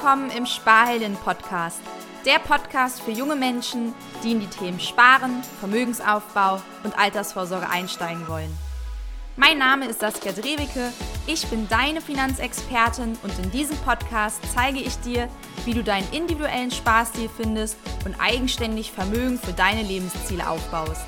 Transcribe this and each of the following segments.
willkommen im Sparhelden Podcast. Der Podcast für junge Menschen, die in die Themen Sparen, Vermögensaufbau und Altersvorsorge einsteigen wollen. Mein Name ist Saskia Drewicke, ich bin deine Finanzexpertin und in diesem Podcast zeige ich dir, wie du deinen individuellen Sparstil findest und eigenständig Vermögen für deine Lebensziele aufbaust.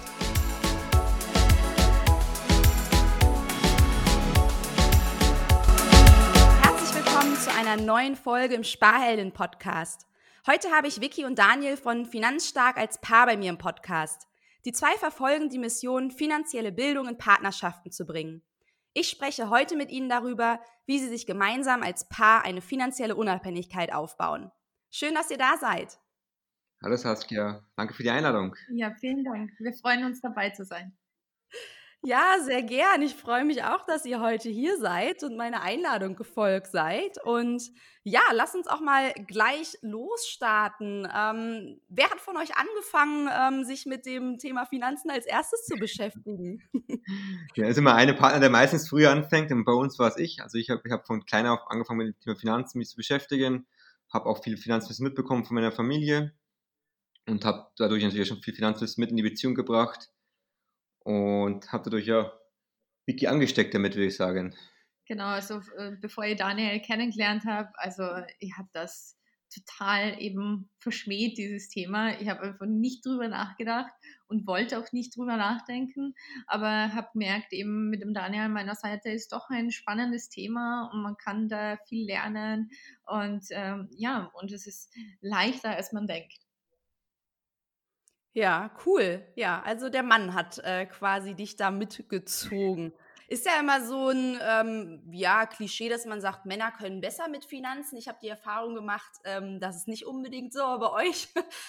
Einer neuen Folge im Sparhelden-Podcast. Heute habe ich Vicky und Daniel von Finanzstark als Paar bei mir im Podcast. Die zwei verfolgen die Mission, finanzielle Bildung in Partnerschaften zu bringen. Ich spreche heute mit Ihnen darüber, wie Sie sich gemeinsam als Paar eine finanzielle Unabhängigkeit aufbauen. Schön, dass ihr da seid. Hallo Saskia, danke für die Einladung. Ja, vielen Dank. Wir freuen uns dabei zu sein. Ja, sehr gern. Ich freue mich auch, dass ihr heute hier seid und meiner Einladung gefolgt seid. Und ja, lasst uns auch mal gleich losstarten. Ähm, wer hat von euch angefangen, ähm, sich mit dem Thema Finanzen als erstes zu beschäftigen? Ja, ist immer eine Partner, der meistens früher anfängt. Und bei uns war es ich. Also ich habe ich hab von klein auf angefangen, mit dem Thema Finanzen mich zu beschäftigen. Habe auch viel Finanzwissen mitbekommen von meiner Familie und habe dadurch natürlich schon viel Finanzwissen mit in die Beziehung gebracht und habe dadurch ja Wiki angesteckt damit, würde ich sagen. Genau, also äh, bevor ich Daniel kennengelernt habe, also ich habe das total eben verschmäht, dieses Thema. Ich habe einfach nicht drüber nachgedacht und wollte auch nicht drüber nachdenken, aber habe gemerkt, eben mit dem Daniel an meiner Seite ist doch ein spannendes Thema und man kann da viel lernen und ähm, ja, und es ist leichter, als man denkt. Ja, cool. Ja, also der Mann hat äh, quasi dich da mitgezogen. Ist ja immer so ein ähm, ja, Klischee, dass man sagt, Männer können besser mit Finanzen. Ich habe die Erfahrung gemacht, ähm, das ist nicht unbedingt so, aber bei euch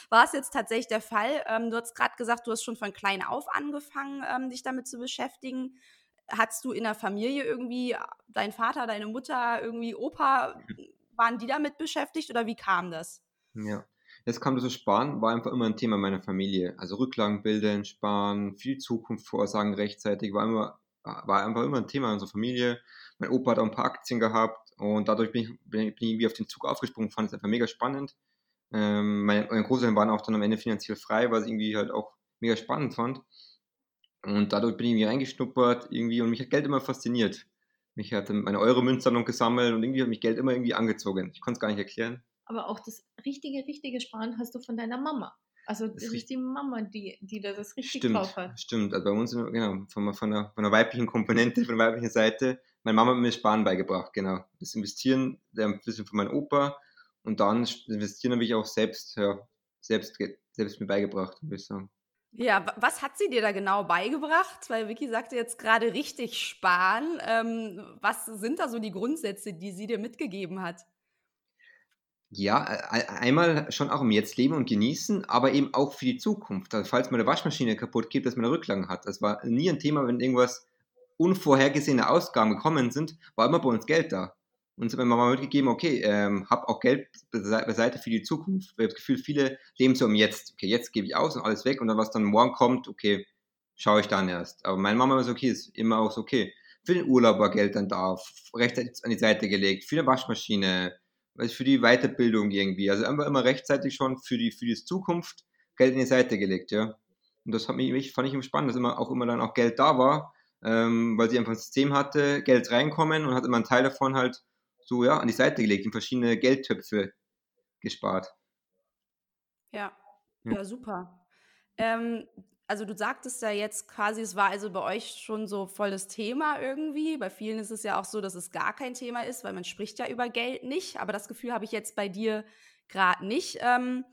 war es jetzt tatsächlich der Fall. Ähm, du hast gerade gesagt, du hast schon von klein auf angefangen, ähm, dich damit zu beschäftigen. Hattest du in der Familie irgendwie, dein Vater, deine Mutter, irgendwie Opa, waren die damit beschäftigt oder wie kam das? Ja, Jetzt kam das Sparen, war einfach immer ein Thema meiner Familie. Also Rücklagen bilden, sparen, viel Zukunft vorsagen rechtzeitig, war immer, war einfach immer ein Thema in unserer Familie. Mein Opa hat auch ein paar Aktien gehabt und dadurch bin ich, bin ich irgendwie auf den Zug aufgesprungen, fand es einfach mega spannend. Ähm, meine, meine Großeltern waren auch dann am Ende finanziell frei, was ich irgendwie halt auch mega spannend fand. Und dadurch bin ich irgendwie reingeschnuppert irgendwie und mich hat Geld immer fasziniert. Mich hat meine Euro-Münzsammlung gesammelt und irgendwie hat mich Geld immer irgendwie angezogen. Ich konnte es gar nicht erklären aber auch das richtige, richtige Sparen hast du von deiner Mama. Also das, ist die Mama, die, die da das richtig stimmt, drauf hat. Stimmt, also bei uns, genau, von, von, der, von der weiblichen Komponente, von der weiblichen Seite, meine Mama hat mir Sparen beigebracht, genau. Das Investieren, ein bisschen von meinem Opa und dann das Investieren habe ich auch selbst, ja, selbst, selbst mir beigebracht, würde ich sagen. Ja, was hat sie dir da genau beigebracht? Weil Vicky sagte jetzt gerade richtig sparen. Ähm, was sind da so die Grundsätze, die sie dir mitgegeben hat? Ja, einmal schon auch im Jetzt leben und genießen, aber eben auch für die Zukunft. Also falls meine Waschmaschine kaputt geht, dass man eine Rücklagen hat. Das war nie ein Thema, wenn irgendwas unvorhergesehene Ausgaben gekommen sind, war immer bei uns Geld da. Uns hat meine Mama mitgegeben, okay, ähm, hab auch Geld beiseite für die Zukunft. Ich habe das Gefühl, viele leben so im Jetzt. Okay, jetzt gebe ich aus und alles weg und dann, was dann morgen kommt, okay, schaue ich dann erst. Aber meine Mama war so, okay, ist immer auch so, okay. Für den Urlaub war Geld dann da, rechtzeitig an die Seite gelegt, für eine Waschmaschine, für die Weiterbildung irgendwie. Also einfach immer rechtzeitig schon für die, für die Zukunft Geld in die Seite gelegt, ja. Und das hat mich, fand ich immer spannend, dass immer auch immer dann auch Geld da war, ähm, weil sie einfach ein System hatte, Geld reinkommen und hat immer einen Teil davon halt so, ja, an die Seite gelegt, in verschiedene Geldtöpfe gespart. Ja, ja, ja super. Ähm, also du sagtest ja jetzt quasi, es war also bei euch schon so voll das Thema irgendwie. Bei vielen ist es ja auch so, dass es gar kein Thema ist, weil man spricht ja über Geld nicht. Aber das Gefühl habe ich jetzt bei dir gerade nicht. Ähm,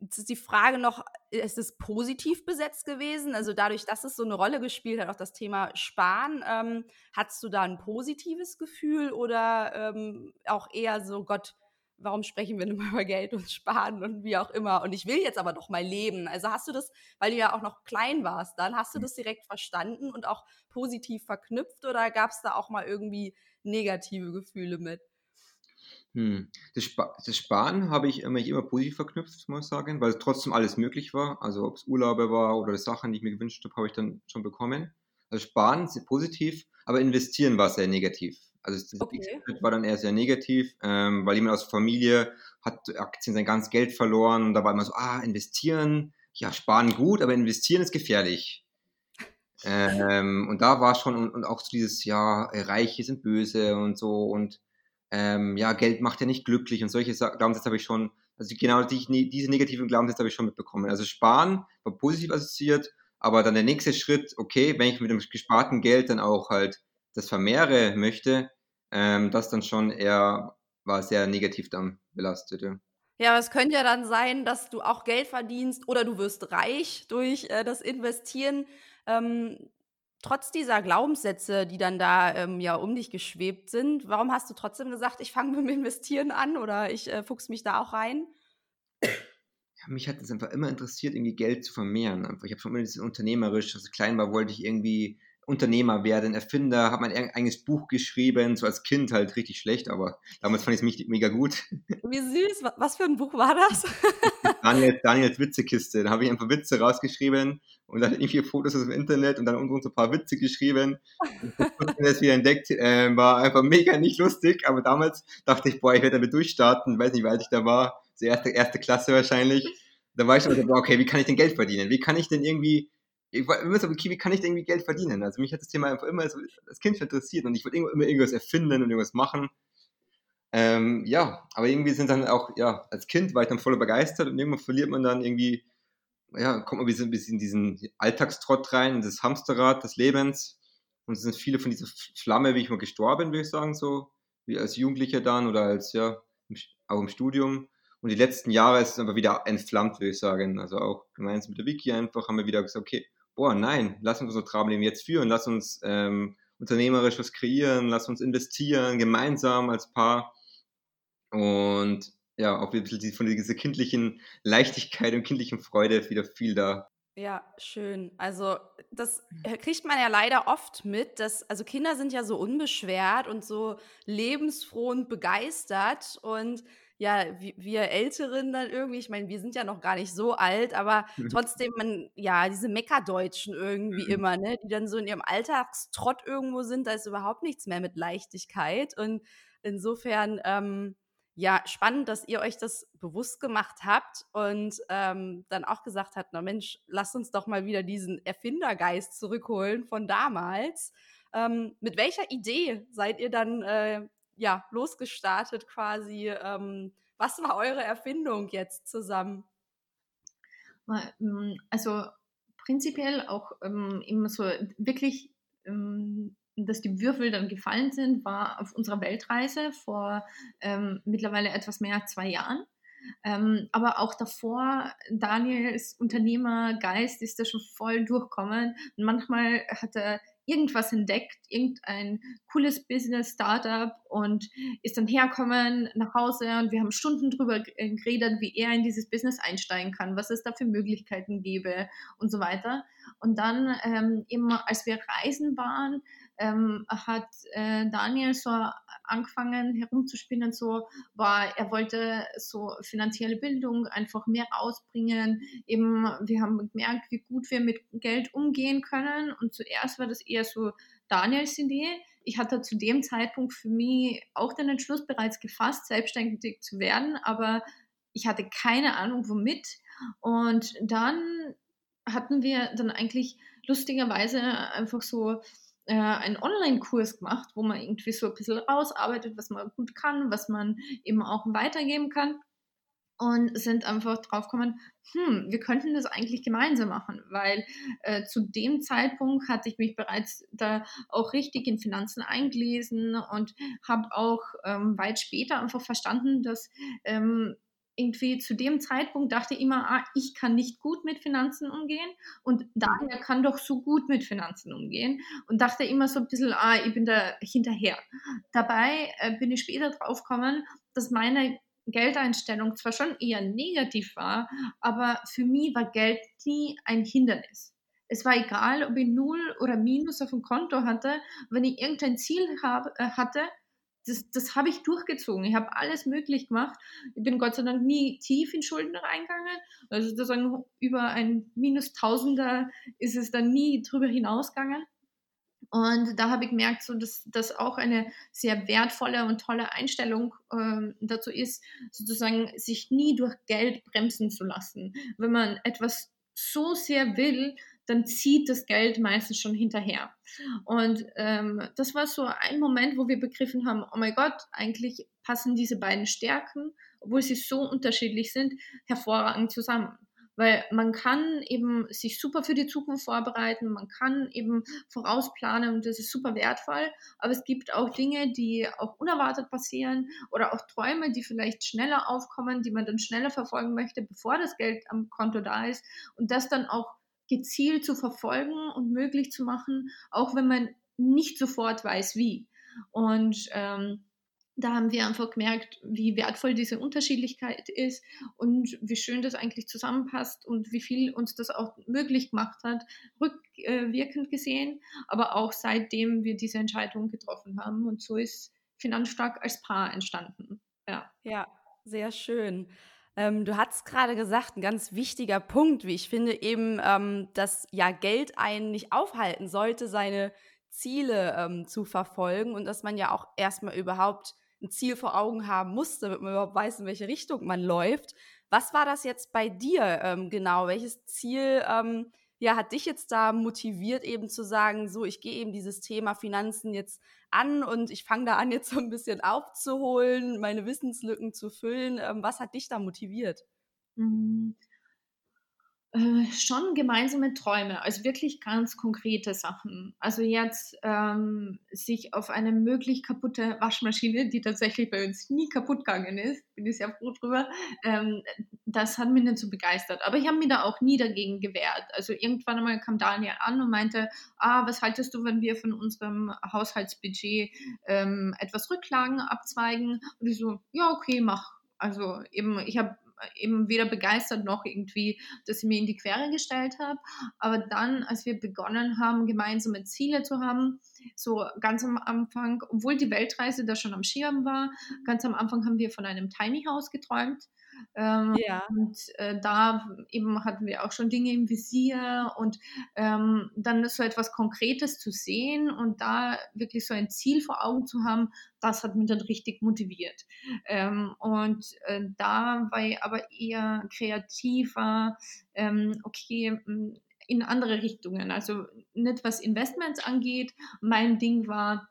jetzt ist die Frage noch, ist es positiv besetzt gewesen? Also dadurch, dass es so eine Rolle gespielt hat, auch das Thema Sparen, ähm, hattest du da ein positives Gefühl oder ähm, auch eher so, Gott, warum sprechen wir denn über Geld und Sparen und wie auch immer. Und ich will jetzt aber doch mal leben. Also hast du das, weil du ja auch noch klein warst, dann hast du hm. das direkt verstanden und auch positiv verknüpft oder gab es da auch mal irgendwie negative Gefühle mit? Hm. Das, Sp das, Sparen habe ich immer, immer positiv verknüpft, muss ich sagen, weil trotzdem alles möglich war. Also ob es Urlaube war oder Sachen, die ich mir gewünscht habe, habe ich dann schon bekommen. Also Sparen ist positiv, aber investieren war sehr negativ. Also das okay. Schritt war dann eher sehr negativ, ähm, weil jemand aus der Familie hat Aktien sein ganzes Geld verloren und da war immer so, ah, investieren, ja, sparen gut, aber investieren ist gefährlich. Ähm, und da war schon, und, und auch so dieses, ja, Reiche sind böse und so und ähm, ja, Geld macht ja nicht glücklich und solche Glaubenssätze habe ich schon, also genau die, diese negativen Glaubenssätze habe ich schon mitbekommen. Also sparen war positiv assoziiert, aber dann der nächste Schritt, okay, wenn ich mit dem gesparten Geld dann auch halt das vermehre möchte, ähm, das dann schon eher war sehr negativ dann belastet. Ja. Ja, aber es könnte ja dann sein, dass du auch Geld verdienst oder du wirst reich durch äh, das Investieren. Ähm, trotz dieser Glaubenssätze, die dann da ähm, ja um dich geschwebt sind, warum hast du trotzdem gesagt, ich fange mit dem Investieren an oder ich äh, fuchs mich da auch rein? Ja, mich hat es einfach immer interessiert, irgendwie Geld zu vermehren. Einfach. Ich habe schon immer dieses unternehmerisch, als ich klein war, wollte ich irgendwie Unternehmer werden, Erfinder, habe mein eigenes Buch geschrieben, so als Kind halt richtig schlecht, aber damals fand ich es mega gut. Wie süß, was für ein Buch war das? Daniel, Daniels Witzekiste, da habe ich einfach Witze rausgeschrieben und dann irgendwie Fotos aus dem Internet und dann unten so ein paar Witze geschrieben. Und das wieder entdeckt, äh, war einfach mega nicht lustig, aber damals dachte ich, boah, ich werde damit durchstarten, weiß nicht, wie alt ich da war, so erste, erste Klasse wahrscheinlich. Da war ich schon so, okay, wie kann ich denn Geld verdienen? Wie kann ich denn irgendwie ich so, okay, wie kann ich irgendwie Geld verdienen? Also mich hat das Thema einfach immer als Kind interessiert und ich wollte immer, irgendwas erfinden und irgendwas machen. Ähm, ja, aber irgendwie sind dann auch, ja, als Kind war ich dann voll begeistert und irgendwann verliert man dann irgendwie, ja, kommt man ein bisschen in diesen Alltagstrott rein, in das Hamsterrad des Lebens. Und es sind viele von dieser Flamme, wie ich mal gestorben, würde ich sagen, so, wie als Jugendlicher dann oder als, ja, auch im Studium. Und die letzten Jahre ist es aber wieder entflammt, würde ich sagen. Also auch gemeinsam mit der Wiki einfach haben wir wieder gesagt, okay, boah, nein, lass uns unser Traumleben jetzt führen, lass uns ähm, unternehmerisch was kreieren, lass uns investieren, gemeinsam als Paar. Und ja, auch ein bisschen von dieser kindlichen Leichtigkeit und kindlichen Freude wieder viel da. Ja, schön. Also das kriegt man ja leider oft mit, dass also Kinder sind ja so unbeschwert und so lebensfroh und begeistert und ja, wir Älteren dann irgendwie, ich meine, wir sind ja noch gar nicht so alt, aber mhm. trotzdem, man, ja, diese Meckerdeutschen irgendwie mhm. immer, ne, die dann so in ihrem Alltagstrott irgendwo sind, da ist überhaupt nichts mehr mit Leichtigkeit. Und insofern, ähm, ja, spannend, dass ihr euch das bewusst gemacht habt und ähm, dann auch gesagt habt, na Mensch, lasst uns doch mal wieder diesen Erfindergeist zurückholen von damals. Ähm, mit welcher Idee seid ihr dann äh, ja, losgestartet quasi. Ähm, was war eure Erfindung jetzt zusammen? Mm, also prinzipiell auch ähm, immer so wirklich, ähm, dass die Würfel dann gefallen sind, war auf unserer Weltreise vor ähm, mittlerweile etwas mehr als zwei Jahren. Ähm, aber auch davor, Daniels Unternehmergeist ist da schon voll durchkommen. Und manchmal hat er irgendwas entdeckt, irgendein cooles Business, Startup und ist dann herkommen nach Hause und wir haben Stunden drüber äh, geredet, wie er in dieses Business einsteigen kann, was es da für Möglichkeiten gäbe und so weiter. Und dann ähm, eben, als wir reisen waren, ähm, hat äh, Daniel so angefangen herumzuspinnen, so war, er wollte so finanzielle Bildung einfach mehr ausbringen. Eben, wir haben gemerkt, wie gut wir mit Geld umgehen können. Und zuerst war das eher so Daniels Idee. Ich hatte zu dem Zeitpunkt für mich auch den Entschluss bereits gefasst, selbstständig zu werden, aber ich hatte keine Ahnung womit. Und dann hatten wir dann eigentlich lustigerweise einfach so äh, einen Online-Kurs gemacht, wo man irgendwie so ein bisschen ausarbeitet, was man gut kann, was man eben auch weitergeben kann. Und sind einfach draufgekommen, hm, wir könnten das eigentlich gemeinsam machen, weil äh, zu dem Zeitpunkt hatte ich mich bereits da auch richtig in Finanzen eingelesen und habe auch ähm, weit später einfach verstanden, dass ähm, irgendwie zu dem Zeitpunkt dachte ich immer, ah, ich kann nicht gut mit Finanzen umgehen und Daniel kann doch so gut mit Finanzen umgehen und dachte immer so ein bisschen, ah, ich bin da hinterher. Dabei äh, bin ich später drauf gekommen, dass meine Geldeinstellung zwar schon eher negativ war, aber für mich war Geld nie ein Hindernis. Es war egal, ob ich Null oder Minus auf dem Konto hatte. Wenn ich irgendein Ziel hab, äh, hatte, das, das habe ich durchgezogen. Ich habe alles möglich gemacht. Ich bin Gott sei Dank nie tief in Schulden reingegangen. Also sozusagen über ein Minus Tausender ist es dann nie drüber hinausgegangen. Und da habe ich gemerkt, so, dass das auch eine sehr wertvolle und tolle Einstellung äh, dazu ist, sozusagen sich nie durch Geld bremsen zu lassen. Wenn man etwas so sehr will, dann zieht das Geld meistens schon hinterher. Und ähm, das war so ein Moment, wo wir begriffen haben, oh mein Gott, eigentlich passen diese beiden Stärken, obwohl sie so unterschiedlich sind, hervorragend zusammen weil man kann eben sich super für die Zukunft vorbereiten, man kann eben vorausplanen und das ist super wertvoll, aber es gibt auch Dinge, die auch unerwartet passieren oder auch Träume, die vielleicht schneller aufkommen, die man dann schneller verfolgen möchte, bevor das Geld am Konto da ist und das dann auch gezielt zu verfolgen und möglich zu machen, auch wenn man nicht sofort weiß, wie. Und ähm, da haben wir einfach gemerkt, wie wertvoll diese Unterschiedlichkeit ist und wie schön das eigentlich zusammenpasst und wie viel uns das auch möglich gemacht hat, rückwirkend gesehen, aber auch seitdem wir diese Entscheidung getroffen haben. Und so ist Finanzstark als Paar entstanden. Ja, ja sehr schön. Ähm, du hast gerade gesagt, ein ganz wichtiger Punkt, wie ich finde, eben, ähm, dass ja Geld einen nicht aufhalten sollte, seine Ziele ähm, zu verfolgen und dass man ja auch erstmal überhaupt ein Ziel vor Augen haben muss, damit man überhaupt weiß, in welche Richtung man läuft. Was war das jetzt bei dir ähm, genau? Welches Ziel ähm, ja, hat dich jetzt da motiviert, eben zu sagen, so, ich gehe eben dieses Thema Finanzen jetzt an und ich fange da an, jetzt so ein bisschen aufzuholen, meine Wissenslücken zu füllen. Ähm, was hat dich da motiviert? Mhm. Äh, schon gemeinsame Träume, also wirklich ganz konkrete Sachen. Also jetzt ähm, sich auf eine möglich kaputte Waschmaschine, die tatsächlich bei uns nie kaputt gegangen ist, bin ich sehr froh drüber, ähm, das hat mich nicht so begeistert. Aber ich habe mich da auch nie dagegen gewehrt. Also irgendwann einmal kam Daniel an und meinte, ah, was haltest du, wenn wir von unserem Haushaltsbudget ähm, etwas Rücklagen abzweigen? Und ich so, ja, okay, mach. Also eben, ich habe eben weder begeistert noch irgendwie, dass ich mir in die Quere gestellt habe. Aber dann, als wir begonnen haben, gemeinsame Ziele zu haben, so ganz am Anfang, obwohl die Weltreise da schon am Schirm war, ganz am Anfang haben wir von einem Tiny House geträumt. Ähm, ja. Und äh, da eben hatten wir auch schon Dinge im Visier und ähm, dann so etwas Konkretes zu sehen und da wirklich so ein Ziel vor Augen zu haben, das hat mich dann richtig motiviert. Ähm, und äh, da war ich aber eher kreativer, ähm, okay, in andere Richtungen. Also nicht was Investments angeht. Mein Ding war,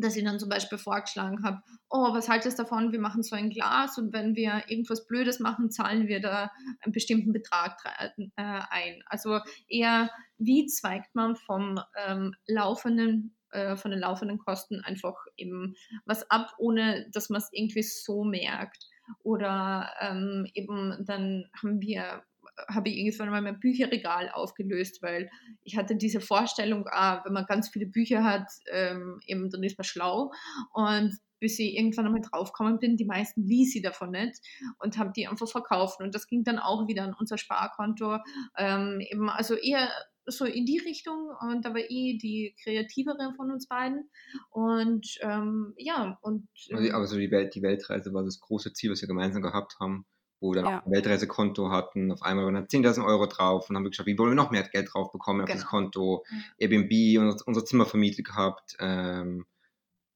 dass ich dann zum Beispiel vorgeschlagen habe, oh, was haltest du davon, wir machen so ein Glas und wenn wir irgendwas Blödes machen, zahlen wir da einen bestimmten Betrag äh, ein. Also eher, wie zweigt man vom ähm, laufenden äh, von den laufenden Kosten einfach eben was ab, ohne dass man es irgendwie so merkt. Oder ähm, eben dann haben wir habe ich irgendwann mal mein Bücherregal aufgelöst, weil ich hatte diese Vorstellung, ah, wenn man ganz viele Bücher hat, ähm, eben, dann ist man schlau. Und bis ich irgendwann einmal draufgekommen bin, die meisten ließ ich davon nicht und habe die einfach verkauft. Und das ging dann auch wieder an unser Sparkonto. Ähm, eben, also eher so in die Richtung und da war eh die kreativere von uns beiden und ähm, ja und ähm, aber so die, Welt, die Weltreise war das große Ziel, was wir gemeinsam gehabt haben wo wir dann ja. ein Weltreisekonto hatten. Auf einmal waren dann 10.000 Euro drauf und haben wir geschaut, wie wollen wir noch mehr Geld drauf bekommen genau. auf das genau. Konto. Mhm. Airbnb, unser, unser Zimmer vermietet gehabt. Ähm,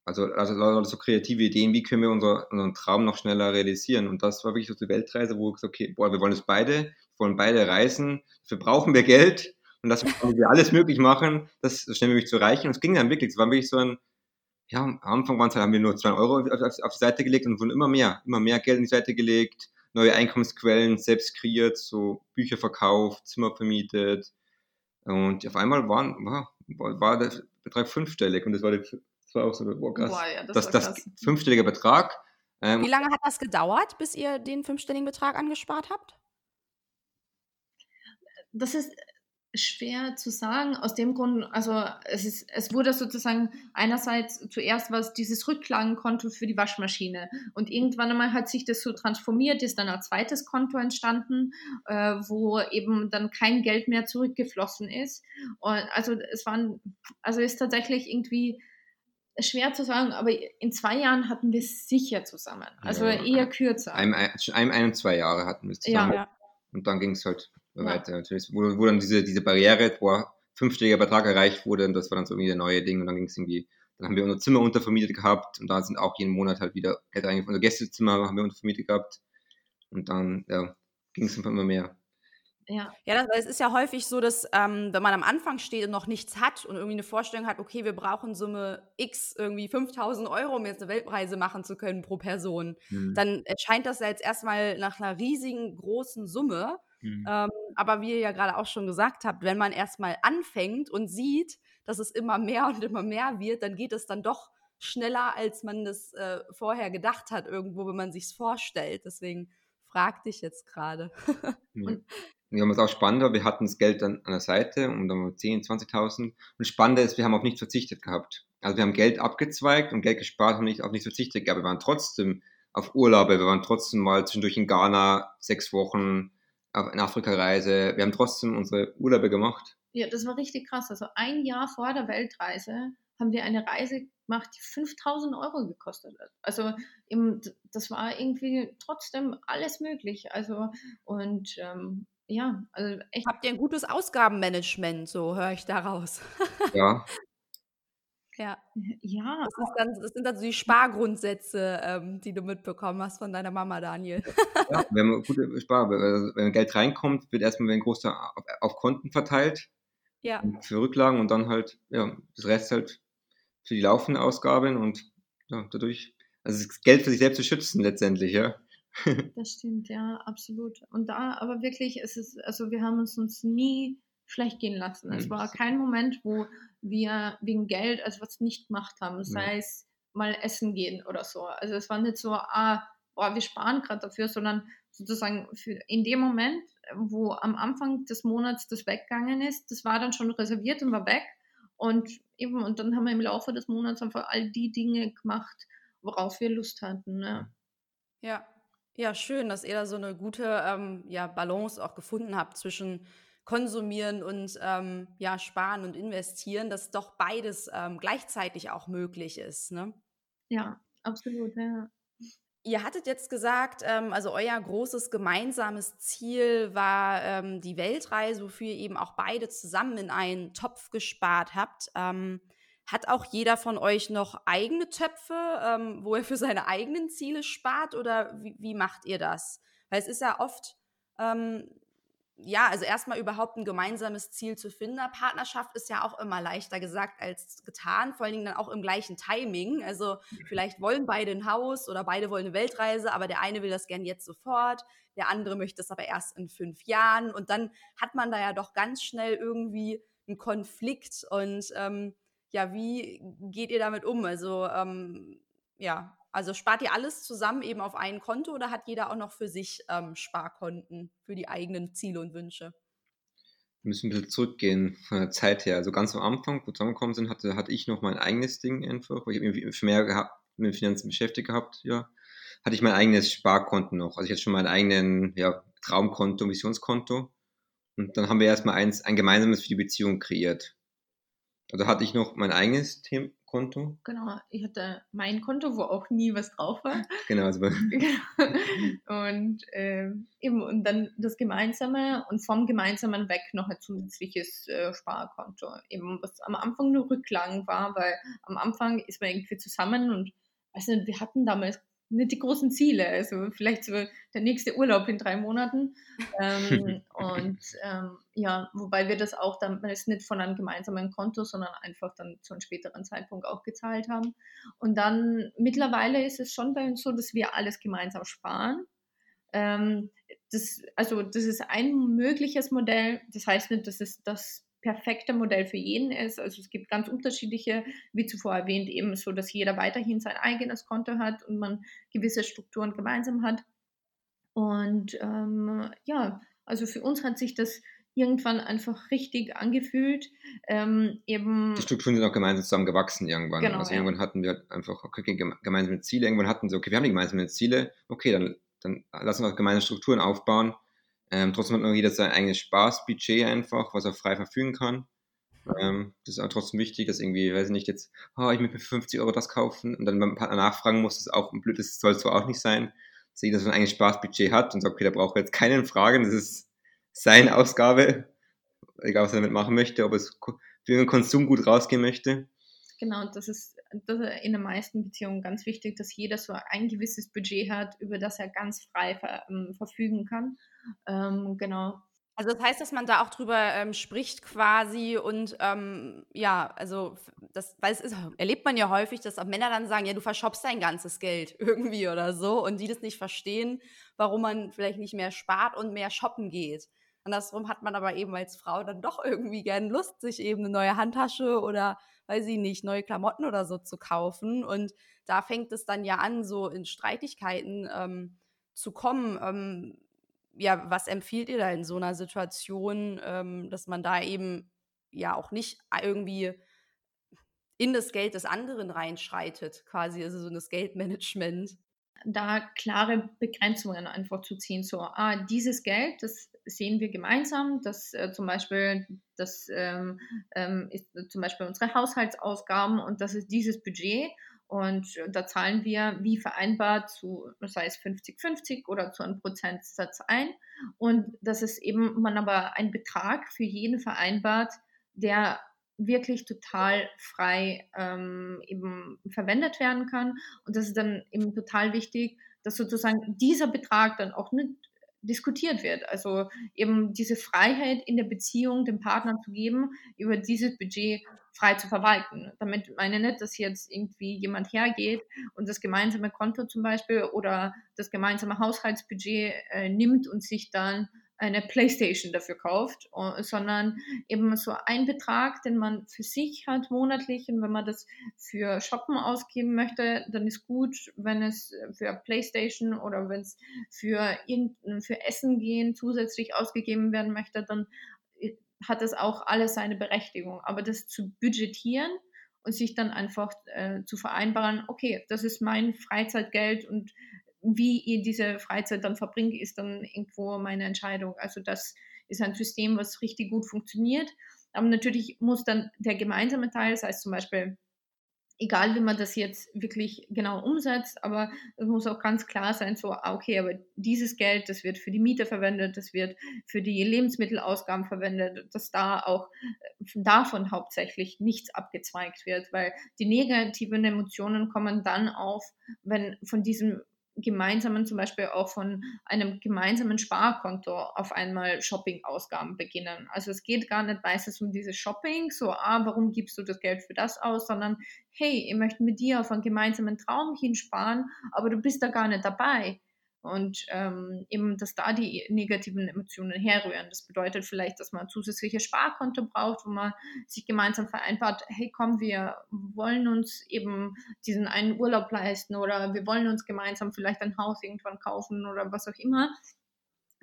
also, also, also so kreative Ideen, wie können wir unser, unseren Traum noch schneller realisieren. Und das war wirklich so die Weltreise, wo wir gesagt okay, boah, wir wollen es beide, wir wollen beide reisen, dafür brauchen wir Geld und das wollen wir alles möglich machen, das so schnell wie möglich zu erreichen. Und es ging dann wirklich, es war wirklich so ein, ja, am Anfang waren es, haben wir nur zwei Euro auf, auf, auf die Seite gelegt und wurden immer mehr, immer mehr Geld in die Seite gelegt neue Einkommensquellen selbst kreiert, so Bücher verkauft, Zimmer vermietet. Und auf einmal waren, war, war der Betrag fünfstellig und das war, das war auch so boah, krass. Boah, ja, das, das, das fünfstellige Betrag. Ähm, Wie lange hat das gedauert, bis ihr den fünfstelligen Betrag angespart habt? Das ist schwer zu sagen. Aus dem Grund, also es, ist, es wurde sozusagen einerseits zuerst was dieses Rücklagenkonto für die Waschmaschine und irgendwann einmal hat sich das so transformiert, ist dann ein zweites Konto entstanden, äh, wo eben dann kein Geld mehr zurückgeflossen ist. Und also es waren, also ist tatsächlich irgendwie schwer zu sagen, aber in zwei Jahren hatten wir es sicher zusammen. Also ja, eher kürzer. Ein, ein, ein, und zwei Jahre hatten wir es zusammen. Ja. Und dann ging es halt ja. weiter natürlich. Wo, wo, dann diese, diese Barriere, boah, fünfstelliger Betrag erreicht wurde und das war dann so irgendwie der neue Ding und dann ging es irgendwie, dann haben wir unser Zimmer untervermietet gehabt und da sind auch jeden Monat halt wieder Geld eigentlich unser Gästezimmer haben wir untervermietet gehabt und dann ja, ging es immer mehr. Ja, ja das, es ist ja häufig so, dass ähm, wenn man am Anfang steht und noch nichts hat und irgendwie eine Vorstellung hat, okay, wir brauchen Summe X, irgendwie 5000 Euro, um jetzt eine Weltreise machen zu können pro Person, mhm. dann erscheint das ja jetzt erstmal nach einer riesigen, großen Summe. Mhm. Ähm, aber wie ihr ja gerade auch schon gesagt habt, wenn man erstmal anfängt und sieht, dass es immer mehr und immer mehr wird, dann geht es dann doch schneller, als man das äh, vorher gedacht hat, irgendwo, wenn man sich es vorstellt. Deswegen frag dich jetzt gerade. ja. Wir haben es auch spannender, wir hatten das Geld dann an der Seite um dann 10, 20.000. Und spannender ist, wir haben auf nichts verzichtet gehabt. Also wir haben Geld abgezweigt und Geld gespart und nicht auf nichts verzichtet gehabt. Wir waren trotzdem auf Urlaube, wir waren trotzdem mal zwischendurch in Ghana sechs Wochen auf eine Afrika-Reise. Wir haben trotzdem unsere Urlaube gemacht. Ja, das war richtig krass. Also ein Jahr vor der Weltreise haben wir eine Reise gemacht, die 5000 Euro gekostet hat. Also eben, das war irgendwie trotzdem alles möglich. Also und ähm, ja, also echt. Habt ihr ein gutes Ausgabenmanagement, so höre ich daraus. Ja. ja. Ja. Das, dann, das, sind dann so die Spargrundsätze, ähm, die du mitbekommen hast von deiner Mama, Daniel. Ja, wenn man gute Spar, wenn Geld reinkommt, wird erstmal ein großer auf, auf Konten verteilt. Ja. Für Rücklagen und dann halt, ja, das Rest halt für die laufenden Ausgaben und ja, dadurch, also das Geld für sich selbst zu schützen letztendlich, ja. Das stimmt, ja, absolut. Und da aber wirklich, es ist, also wir haben es uns nie schlecht gehen lassen. Es war kein Moment, wo wir wegen Geld also was nicht gemacht haben, sei es mal essen gehen oder so. Also es war nicht so, ah, boah, wir sparen gerade dafür, sondern sozusagen in dem Moment, wo am Anfang des Monats das weggegangen ist, das war dann schon reserviert und war weg. Und eben, und dann haben wir im Laufe des Monats einfach all die Dinge gemacht, worauf wir Lust hatten. Ne? Ja, ja, schön, dass ihr da so eine gute, ähm, ja, Balance auch gefunden habt zwischen Konsumieren und, ähm, ja, Sparen und Investieren, dass doch beides, ähm, gleichzeitig auch möglich ist, ne? Ja, absolut, ja. Ihr hattet jetzt gesagt, ähm, also euer großes gemeinsames Ziel war, ähm, die Weltreise, wofür ihr eben auch beide zusammen in einen Topf gespart habt. Ähm hat auch jeder von euch noch eigene Töpfe, ähm, wo er für seine eigenen Ziele spart oder wie, wie macht ihr das? Weil es ist ja oft, ähm, ja, also erstmal überhaupt ein gemeinsames Ziel zu finden. Partnerschaft ist ja auch immer leichter gesagt als getan, vor allen Dingen dann auch im gleichen Timing. Also vielleicht wollen beide ein Haus oder beide wollen eine Weltreise, aber der eine will das gern jetzt sofort, der andere möchte es aber erst in fünf Jahren und dann hat man da ja doch ganz schnell irgendwie einen Konflikt und ähm, ja, wie geht ihr damit um? Also, ähm, ja, also spart ihr alles zusammen eben auf ein Konto oder hat jeder auch noch für sich ähm, Sparkonten für die eigenen Ziele und Wünsche? Wir müssen ein bisschen zurückgehen von der Zeit her. Also ganz am Anfang, wo wir zusammengekommen sind, hatte, hatte ich noch mein eigenes Ding einfach, weil ich mich für mehr gehabt, mit Finanzen beschäftigt gehabt, ja. Hatte ich mein eigenes Sparkonto noch. Also ich hatte schon mein eigenen ja, Traumkonto, Missionskonto. Und dann haben wir erstmal eins, ein gemeinsames für die Beziehung kreiert. Also hatte ich noch mein eigenes Konto. Genau, ich hatte mein Konto, wo auch nie was drauf war. Genau, also und äh, eben und dann das Gemeinsame und vom Gemeinsamen weg noch ein zusätzliches äh, Sparkonto. Eben was am Anfang nur Rücklagen war, weil am Anfang ist man irgendwie zusammen und weiß nicht, wir hatten damals nicht die großen Ziele. Also vielleicht so der nächste Urlaub in drei Monaten. Ähm, und ähm, ja, wobei wir das auch dann nicht von einem gemeinsamen Konto, sondern einfach dann zu einem späteren Zeitpunkt auch gezahlt haben. Und dann mittlerweile ist es schon bei uns so, dass wir alles gemeinsam sparen. Ähm, das, also das ist ein mögliches Modell. Das heißt nicht, dass es das perfekte Modell für jeden ist. Also es gibt ganz unterschiedliche, wie zuvor erwähnt, eben so, dass jeder weiterhin sein eigenes Konto hat und man gewisse Strukturen gemeinsam hat. Und ähm, ja, also für uns hat sich das irgendwann einfach richtig angefühlt. Ähm, eben die Strukturen sind auch gemeinsam zusammen gewachsen irgendwann. Genau, also irgendwann ja. hatten wir einfach okay, gemeinsame Ziele. Irgendwann hatten sie, okay, wir haben die gemeinsamen Ziele. Okay, dann, dann lassen wir auch gemeinsame Strukturen aufbauen ähm, trotzdem hat noch jeder sein eigenes Spaßbudget einfach, was er frei verfügen kann. Ähm, das ist aber trotzdem wichtig, dass irgendwie, weiß ich nicht, jetzt, oh, ich möchte für 50 Euro das kaufen und dann beim Partner nachfragen muss, das ist auch blöd, das soll so auch nicht sein. Dass jeder so ein eigenes Spaßbudget hat und sagt, okay, da braucht er jetzt keinen fragen, das ist seine Ausgabe. egal was er damit machen möchte, ob es für den Konsum gut rausgehen möchte. Genau, ist, das ist in den meisten Beziehungen ganz wichtig, dass jeder so ein gewisses Budget hat, über das er ganz frei ver, ähm, verfügen kann. Ähm, genau. Also das heißt, dass man da auch drüber ähm, spricht quasi und ähm, ja, also das, weil es ist, erlebt man ja häufig, dass auch Männer dann sagen, ja, du verschoppst dein ganzes Geld irgendwie oder so und die das nicht verstehen, warum man vielleicht nicht mehr spart und mehr shoppen geht. Andersrum hat man aber eben als Frau dann doch irgendwie gern Lust, sich eben eine neue Handtasche oder, weiß ich nicht, neue Klamotten oder so zu kaufen. Und da fängt es dann ja an, so in Streitigkeiten ähm, zu kommen. Ähm, ja, was empfiehlt ihr da in so einer Situation, ähm, dass man da eben ja auch nicht irgendwie in das Geld des anderen reinschreitet, quasi, also so das Geldmanagement? Da klare Begrenzungen einfach zu ziehen, so, ah, dieses Geld, das sehen wir gemeinsam, dass äh, zum Beispiel, das ähm, ähm, ist zum Beispiel unsere Haushaltsausgaben und das ist dieses Budget und da zahlen wir wie vereinbart zu, sei es 50-50 oder zu einem Prozentsatz ein. Und das ist eben man aber ein Betrag für jeden vereinbart, der wirklich total frei ähm, eben verwendet werden kann. Und das ist dann eben total wichtig, dass sozusagen dieser Betrag dann auch nicht diskutiert wird. Also eben diese Freiheit in der Beziehung dem Partner zu geben, über dieses Budget frei zu verwalten. Damit meine ich nicht, dass jetzt irgendwie jemand hergeht und das gemeinsame Konto zum Beispiel oder das gemeinsame Haushaltsbudget äh, nimmt und sich dann eine Playstation dafür kauft, äh, sondern eben so ein Betrag, den man für sich hat monatlich und wenn man das für Shoppen ausgeben möchte, dann ist gut, wenn es für Playstation oder wenn es für für Essen gehen zusätzlich ausgegeben werden möchte, dann äh, hat das auch alles seine Berechtigung. Aber das zu budgetieren und sich dann einfach äh, zu vereinbaren, okay, das ist mein Freizeitgeld und wie ihr diese Freizeit dann verbringt, ist dann irgendwo meine Entscheidung. Also das ist ein System, was richtig gut funktioniert. Aber natürlich muss dann der gemeinsame Teil, das heißt zum Beispiel, egal wie man das jetzt wirklich genau umsetzt, aber es muss auch ganz klar sein, so, ah, okay, aber dieses Geld, das wird für die Miete verwendet, das wird für die Lebensmittelausgaben verwendet, dass da auch äh, davon hauptsächlich nichts abgezweigt wird, weil die negativen Emotionen kommen dann auf, wenn von diesem gemeinsamen, zum Beispiel auch von einem gemeinsamen Sparkonto auf einmal Shopping-Ausgaben beginnen. Also es geht gar nicht meistens um dieses Shopping, so, ah, warum gibst du das Geld für das aus, sondern hey, ich möchte mit dir auf einen gemeinsamen Traum hinsparen, aber du bist da gar nicht dabei. Und ähm, eben, dass da die negativen Emotionen herrühren. Das bedeutet vielleicht, dass man ein zusätzliches Sparkonto braucht, wo man sich gemeinsam vereinbart, hey komm, wir wollen uns eben diesen einen Urlaub leisten oder wir wollen uns gemeinsam vielleicht ein Haus irgendwann kaufen oder was auch immer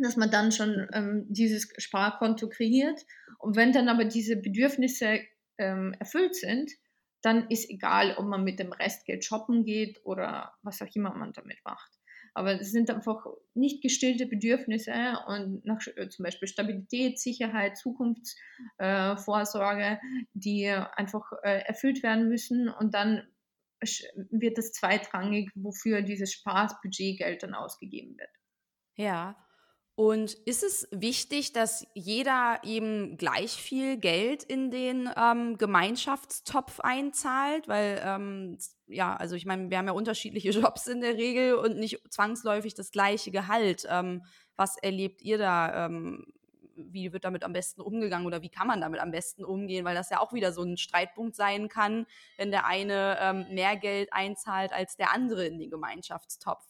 dass man dann schon ähm, dieses Sparkonto kreiert. Und wenn dann aber diese Bedürfnisse ähm, erfüllt sind, dann ist egal, ob man mit dem Restgeld shoppen geht oder was auch immer man damit macht. Aber es sind einfach nicht gestillte Bedürfnisse und nach äh, zum Beispiel Stabilität, Sicherheit, Zukunftsvorsorge, äh, die einfach äh, erfüllt werden müssen und dann wird es zweitrangig, wofür dieses Spaßbudgetgeld dann ausgegeben wird. Ja, und ist es wichtig, dass jeder eben gleich viel Geld in den ähm, Gemeinschaftstopf einzahlt? Weil, ähm, ja, also ich meine, wir haben ja unterschiedliche Jobs in der Regel und nicht zwangsläufig das gleiche Gehalt. Ähm, was erlebt ihr da? Ähm, wie wird damit am besten umgegangen oder wie kann man damit am besten umgehen? Weil das ja auch wieder so ein Streitpunkt sein kann, wenn der eine ähm, mehr Geld einzahlt als der andere in den Gemeinschaftstopf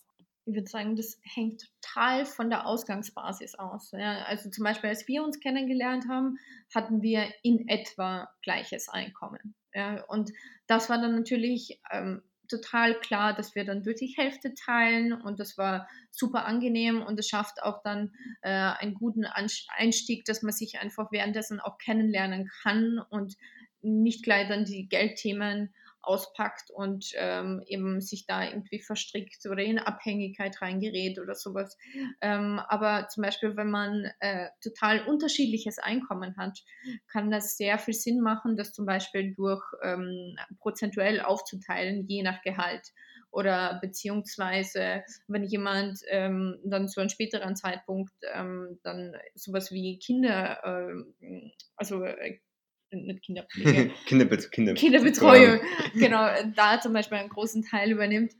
ich würde sagen, das hängt total von der Ausgangsbasis aus. Ja. Also zum Beispiel, als wir uns kennengelernt haben, hatten wir in etwa gleiches Einkommen. Ja. Und das war dann natürlich ähm, total klar, dass wir dann durch die Hälfte teilen und das war super angenehm und es schafft auch dann äh, einen guten Einstieg, dass man sich einfach währenddessen auch kennenlernen kann und nicht gleich dann die Geldthemen auspackt und ähm, eben sich da irgendwie verstrickt oder in Abhängigkeit reingerät oder sowas. Ähm, aber zum Beispiel, wenn man äh, total unterschiedliches Einkommen hat, kann das sehr viel Sinn machen, das zum Beispiel durch ähm, prozentuell aufzuteilen, je nach Gehalt. oder beziehungsweise wenn jemand ähm, dann zu einem späteren Zeitpunkt ähm, dann sowas wie Kinder, äh, also äh, nicht Kinderpflege, Kinderbe Kinder Kinderbetreuung, genau, da zum Beispiel einen großen Teil übernimmt,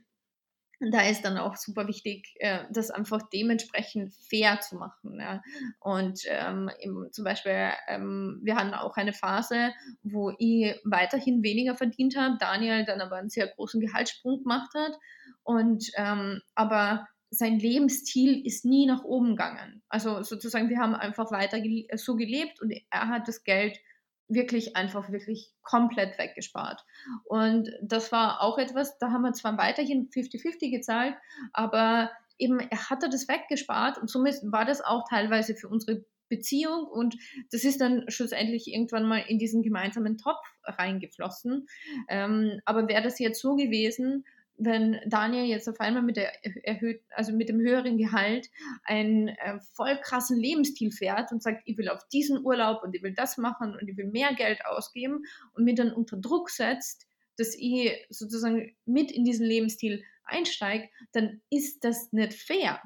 da ist dann auch super wichtig, äh, das einfach dementsprechend fair zu machen. Ja. Und ähm, zum Beispiel, ähm, wir hatten auch eine Phase, wo ich weiterhin weniger verdient habe, Daniel dann aber einen sehr großen Gehaltssprung gemacht hat. Und ähm, aber sein Lebensstil ist nie nach oben gegangen. Also sozusagen, wir haben einfach weiter so gelebt und er hat das Geld wirklich einfach wirklich komplett weggespart. Und das war auch etwas, da haben wir zwar weiterhin 50-50 gezahlt, aber eben er hatte das weggespart und somit war das auch teilweise für unsere Beziehung und das ist dann schlussendlich irgendwann mal in diesen gemeinsamen Topf reingeflossen. Ähm, aber wäre das jetzt so gewesen, wenn Daniel jetzt auf einmal mit der erhöht, also mit dem höheren Gehalt einen äh, voll krassen Lebensstil fährt und sagt, ich will auf diesen Urlaub und ich will das machen und ich will mehr Geld ausgeben und mir dann unter Druck setzt, dass ich sozusagen mit in diesen Lebensstil einsteige, dann ist das nicht fair.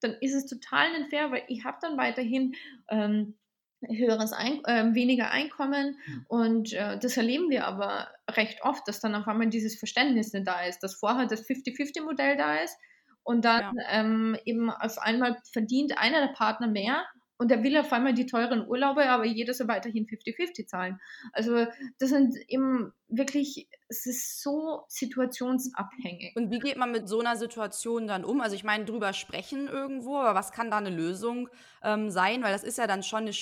Dann ist es total nicht fair, weil ich habe dann weiterhin ähm, höheres Ein äh, weniger Einkommen mhm. und äh, das erleben wir aber recht oft, dass dann auf einmal dieses Verständnis nicht da ist, dass vorher das 50-50-Modell da ist und dann ja. ähm, eben auf einmal verdient einer der Partner mehr und er will auf einmal die teuren Urlaube, aber jeder soll weiterhin 50-50 zahlen. Also das sind eben wirklich, es ist so situationsabhängig. Und wie geht man mit so einer Situation dann um? Also ich meine, drüber sprechen irgendwo, aber was kann da eine Lösung ähm, sein? Weil das ist ja dann schon eine,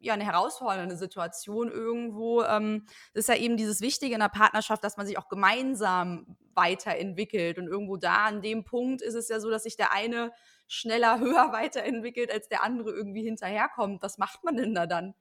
ja, eine herausfordernde Situation irgendwo. Ähm, das ist ja eben dieses Wichtige in der Partnerschaft, dass man sich auch gemeinsam weiterentwickelt. Und irgendwo da an dem Punkt ist es ja so, dass sich der eine schneller, höher weiterentwickelt, als der andere irgendwie hinterherkommt. Was macht man denn da dann?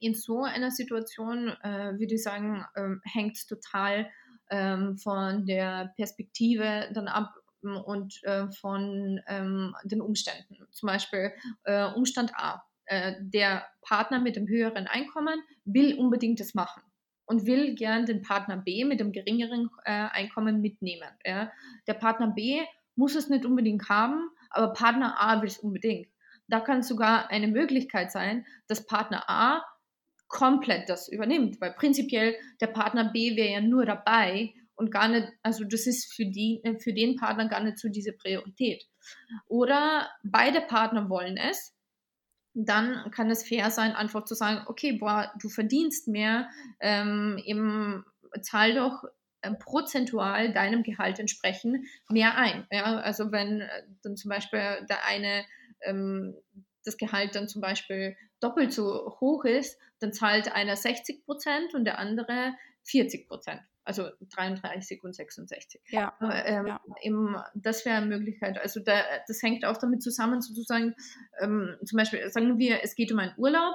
In so einer Situation, äh, würde ich sagen, ähm, hängt es total ähm, von der Perspektive dann ab ähm, und äh, von ähm, den Umständen. Zum Beispiel äh, Umstand A. Äh, der Partner mit dem höheren Einkommen will unbedingt das machen und will gern den Partner B mit dem geringeren äh, Einkommen mitnehmen. Ja. Der Partner B muss es nicht unbedingt haben, aber Partner A will es unbedingt. Da kann es sogar eine Möglichkeit sein, dass Partner A komplett das übernimmt, weil prinzipiell der Partner B wäre ja nur dabei und gar nicht, also das ist für, die, für den Partner gar nicht so diese Priorität. Oder beide Partner wollen es, dann kann es fair sein, einfach zu sagen, okay, boah, du verdienst mehr, ähm, eben zahl doch äh, prozentual deinem Gehalt entsprechend mehr ein. Ja? Also wenn äh, dann zum Beispiel der eine ähm, das Gehalt dann zum Beispiel doppelt so hoch ist, dann zahlt einer 60 Prozent und der andere 40 Prozent. Also 33 und 66. Ja. Ähm, ja. Eben, das wäre eine Möglichkeit. Also da, das hängt auch damit zusammen, sozusagen, ähm, zum Beispiel sagen wir, es geht um einen Urlaub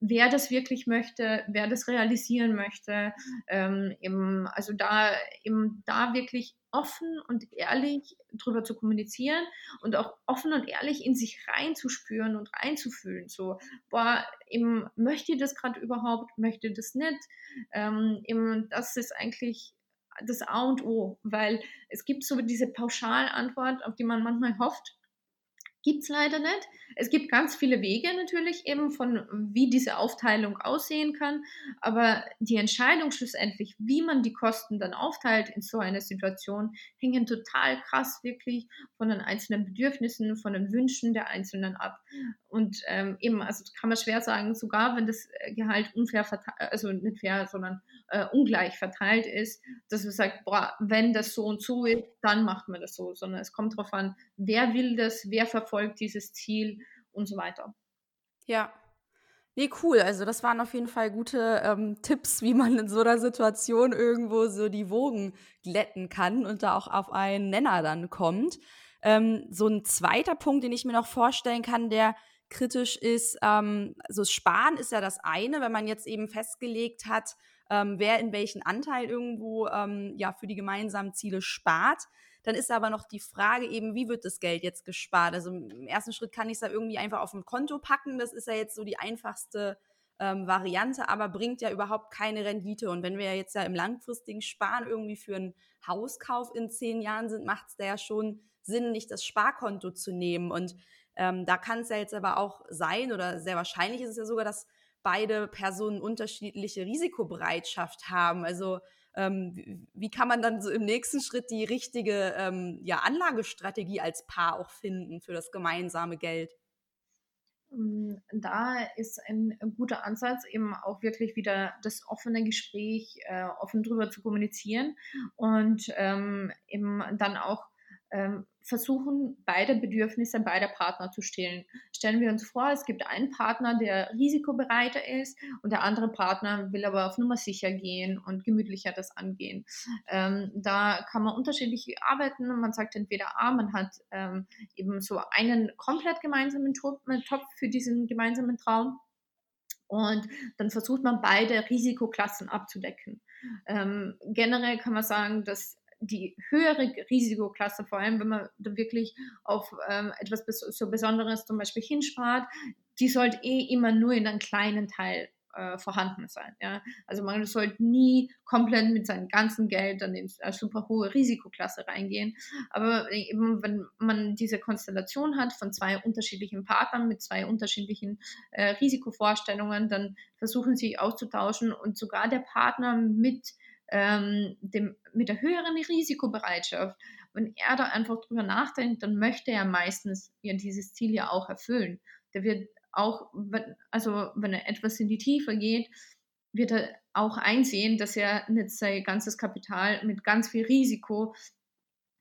wer das wirklich möchte, wer das realisieren möchte. Ähm, eben, also da, eben da wirklich offen und ehrlich drüber zu kommunizieren und auch offen und ehrlich in sich reinzuspüren und reinzufühlen. So, boah, eben, möchte ihr das gerade überhaupt, möchte das nicht? Ähm, eben, das ist eigentlich das A und O, weil es gibt so diese Pauschalantwort, auf die man manchmal hofft, gibt es leider nicht. Es gibt ganz viele Wege natürlich eben von, wie diese Aufteilung aussehen kann, aber die Entscheidung schlussendlich, wie man die Kosten dann aufteilt in so einer Situation, hängen total krass wirklich von den einzelnen Bedürfnissen, von den Wünschen der Einzelnen ab. Und ähm, eben, also kann man schwer sagen, sogar wenn das Gehalt unfair verteilt, also nicht fair, sondern äh, ungleich verteilt ist, dass man sagt, boah, wenn das so und so ist, dann macht man das so, sondern es kommt darauf an, wer will das, wer verfolgt dieses Ziel und so weiter. Ja. Nee, cool. Also das waren auf jeden Fall gute ähm, Tipps, wie man in so einer Situation irgendwo so die Wogen glätten kann und da auch auf einen Nenner dann kommt. Ähm, so ein zweiter Punkt, den ich mir noch vorstellen kann, der kritisch ist, ähm, also Sparen ist ja das eine, wenn man jetzt eben festgelegt hat, ähm, wer in welchen Anteil irgendwo ähm, ja für die gemeinsamen Ziele spart. Dann ist aber noch die Frage eben, wie wird das Geld jetzt gespart? Also im ersten Schritt kann ich es da irgendwie einfach auf ein Konto packen. Das ist ja jetzt so die einfachste ähm, Variante, aber bringt ja überhaupt keine Rendite. Und wenn wir ja jetzt ja im langfristigen Sparen irgendwie für einen Hauskauf in zehn Jahren sind, macht es da ja schon Sinn, nicht das Sparkonto zu nehmen. Und ähm, da kann es ja jetzt aber auch sein, oder sehr wahrscheinlich ist es ja sogar, dass beide Personen unterschiedliche Risikobereitschaft haben. Also ähm, wie, kann man dann so im nächsten Schritt die richtige ähm, ja, Anlagestrategie als Paar auch finden für das gemeinsame Geld? Ähm, da ist ein guter Ansatz, eben auch wirklich wieder das offene Gespräch, äh, offen drüber zu kommunizieren und ähm, eben dann auch ähm, versuchen, beide Bedürfnisse beider Partner zu stellen. Stellen wir uns vor, es gibt einen Partner, der risikobereiter ist und der andere Partner will aber auf Nummer sicher gehen und gemütlicher das angehen. Ähm, da kann man unterschiedlich arbeiten. Man sagt entweder A, man hat ähm, eben so einen komplett gemeinsamen äh, Topf für diesen gemeinsamen Traum. Und dann versucht man beide Risikoklassen abzudecken. Ähm, generell kann man sagen, dass die höhere Risikoklasse, vor allem wenn man wirklich auf ähm, etwas so Besonderes zum Beispiel hinspart, die sollte eh immer nur in einem kleinen Teil äh, vorhanden sein. Ja? Also man sollte nie komplett mit seinem ganzen Geld dann in eine super hohe Risikoklasse reingehen. Aber eben, wenn man diese Konstellation hat von zwei unterschiedlichen Partnern mit zwei unterschiedlichen äh, Risikovorstellungen, dann versuchen sie auszutauschen und sogar der Partner mit ähm, dem, mit der höheren Risikobereitschaft, wenn er da einfach drüber nachdenkt, dann möchte er meistens ja dieses Ziel ja auch erfüllen. Der wird auch, also wenn er etwas in die Tiefe geht, wird er auch einsehen, dass er nicht sein ganzes Kapital mit ganz viel Risiko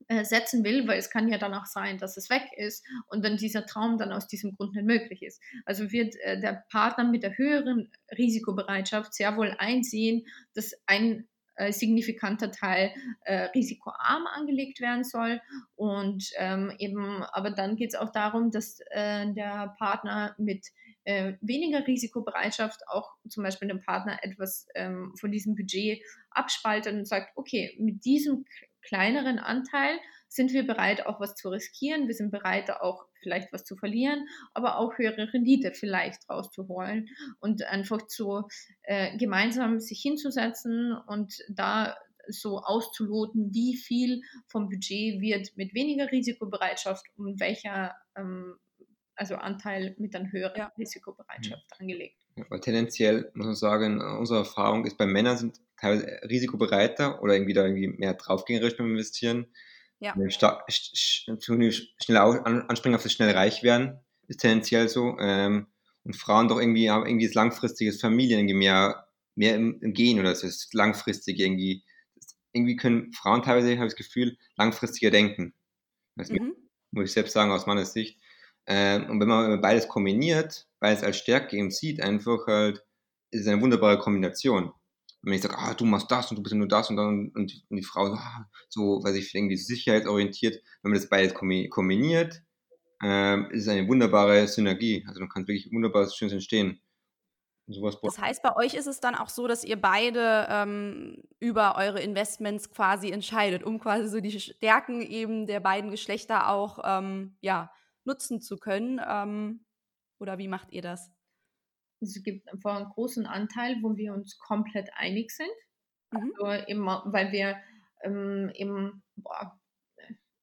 äh, setzen will, weil es kann ja dann auch sein, dass es weg ist und dann dieser Traum dann aus diesem Grund nicht möglich ist. Also wird äh, der Partner mit der höheren Risikobereitschaft sehr wohl einsehen, dass ein äh, signifikanter Teil äh, risikoarm angelegt werden soll. Und ähm, eben, aber dann geht es auch darum, dass äh, der Partner mit äh, weniger Risikobereitschaft auch zum Beispiel dem Partner etwas ähm, von diesem Budget abspaltet und sagt, okay, mit diesem kleineren Anteil sind wir bereit, auch was zu riskieren. Wir sind bereit, auch vielleicht was zu verlieren, aber auch höhere Rendite vielleicht rauszuholen und einfach zu äh, gemeinsam sich hinzusetzen und da so auszuloten, wie viel vom Budget wird mit weniger Risikobereitschaft und welcher ähm, also Anteil mit einer höheren ja. Risikobereitschaft ja. angelegt. Ja, tendenziell muss man sagen, unsere Erfahrung ist, bei Männern sind teilweise risikobereiter oder irgendwie da irgendwie mehr draufgängerisch beim Investieren. Ja. Stark, schnell anspringen auf das schnell reich werden, ist tendenziell so. Ähm, und Frauen doch irgendwie haben irgendwie das langfristiges Familien mehr, mehr im, im Gehen oder das langfristig irgendwie. Irgendwie können Frauen teilweise, habe ich das Gefühl, langfristiger denken. Das mhm. muss ich selbst sagen, aus meiner Sicht. Ähm, und wenn man beides kombiniert, beides als Stärke eben sieht, einfach halt, ist es eine wunderbare Kombination wenn ich sage, ah, du machst das und du bist nur das und dann und die, und die Frau ah, so, weiß ich, irgendwie sicherheitsorientiert, wenn man das beides kombiniert, äh, ist es eine wunderbare Synergie. Also dann kann wirklich wunderbares Schönes entstehen. Das heißt, bei euch ist es dann auch so, dass ihr beide ähm, über eure Investments quasi entscheidet, um quasi so die Stärken eben der beiden Geschlechter auch ähm, ja, nutzen zu können. Ähm, oder wie macht ihr das? Es gibt einfach einen großen Anteil, wo wir uns komplett einig sind. Mhm. Also eben, weil wir ähm, eben, boah,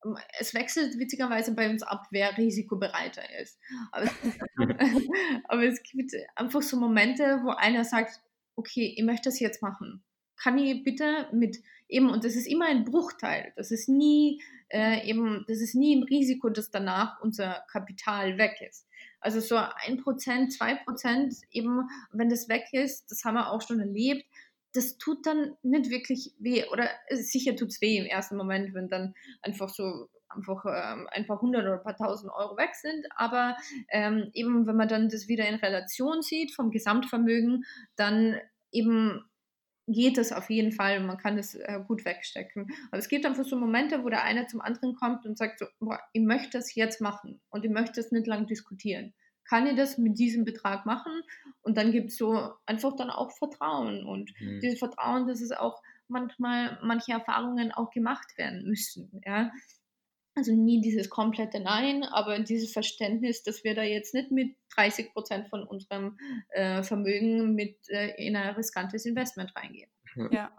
ähm, es wechselt witzigerweise bei uns ab, wer risikobereiter ist. Aber es, aber es gibt einfach so Momente, wo einer sagt, okay, ich möchte das jetzt machen. Kann ich bitte mit eben, und das ist immer ein Bruchteil, das ist nie äh, eben, das ist nie im Risiko, dass danach unser Kapital weg ist. Also so ein Prozent, zwei Prozent, eben wenn das weg ist, das haben wir auch schon erlebt, das tut dann nicht wirklich weh. Oder äh, sicher tut es weh im ersten Moment, wenn dann einfach so einfach ähm, ein paar hundert oder ein paar tausend Euro weg sind. Aber ähm, eben, wenn man dann das wieder in Relation sieht vom Gesamtvermögen, dann eben geht das auf jeden Fall und man kann das äh, gut wegstecken. Aber es gibt einfach so Momente, wo der eine zum anderen kommt und sagt so, boah, ich möchte das jetzt machen und ich möchte das nicht lang diskutieren. Kann ich das mit diesem Betrag machen? Und dann gibt es so einfach dann auch Vertrauen und mhm. dieses Vertrauen, dass es auch manchmal manche Erfahrungen auch gemacht werden müssen. Ja? Also nie dieses komplette Nein, aber dieses Verständnis, dass wir da jetzt nicht mit 30 Prozent von unserem äh, Vermögen mit äh, in ein riskantes Investment reingehen. Ja, ja.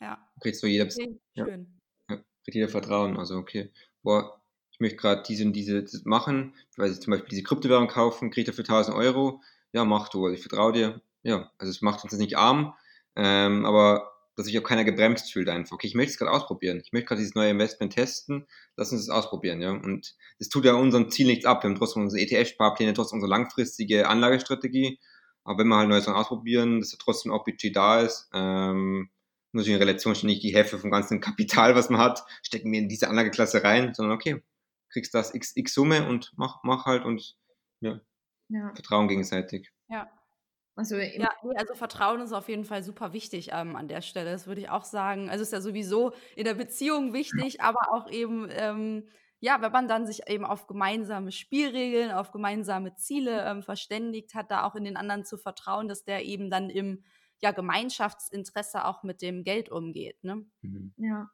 ja. Kriegt so jeder, okay, ja. schön. Ja, kriegt jeder Vertrauen. Also okay, boah, ich möchte gerade diese und diese machen, weil ich zum Beispiel diese Kryptowährung kaufen, kriege dafür 1000 Euro. Ja, mach du, also ich vertraue dir. Ja, also es macht uns nicht arm, ähm, aber dass sich auch keiner gebremst fühlt einfach. Okay, ich möchte es gerade ausprobieren. Ich möchte gerade dieses neue Investment testen. Lass uns das ausprobieren, ja. Und es tut ja unserem Ziel nichts ab. Wir haben trotzdem unsere ETF-Sparpläne, trotzdem unsere langfristige Anlagestrategie. Aber wenn wir halt Neues ausprobieren, dass ja trotzdem auch Budget da ist, ähm, muss ich in Relation ständig die Hälfte vom ganzen Kapital, was man hat, stecken wir in diese Anlageklasse rein, sondern okay, kriegst das x, x Summe und mach, mach halt und ja, ja. Vertrauen gegenseitig. Ja. Also, ja, also Vertrauen ist auf jeden Fall super wichtig ähm, an der Stelle. Das würde ich auch sagen. Also ist ja sowieso in der Beziehung wichtig, aber auch eben, ähm, ja, wenn man dann sich eben auf gemeinsame Spielregeln, auf gemeinsame Ziele ähm, verständigt hat, da auch in den anderen zu vertrauen, dass der eben dann im ja, Gemeinschaftsinteresse auch mit dem Geld umgeht. Ne? Mhm. Ja,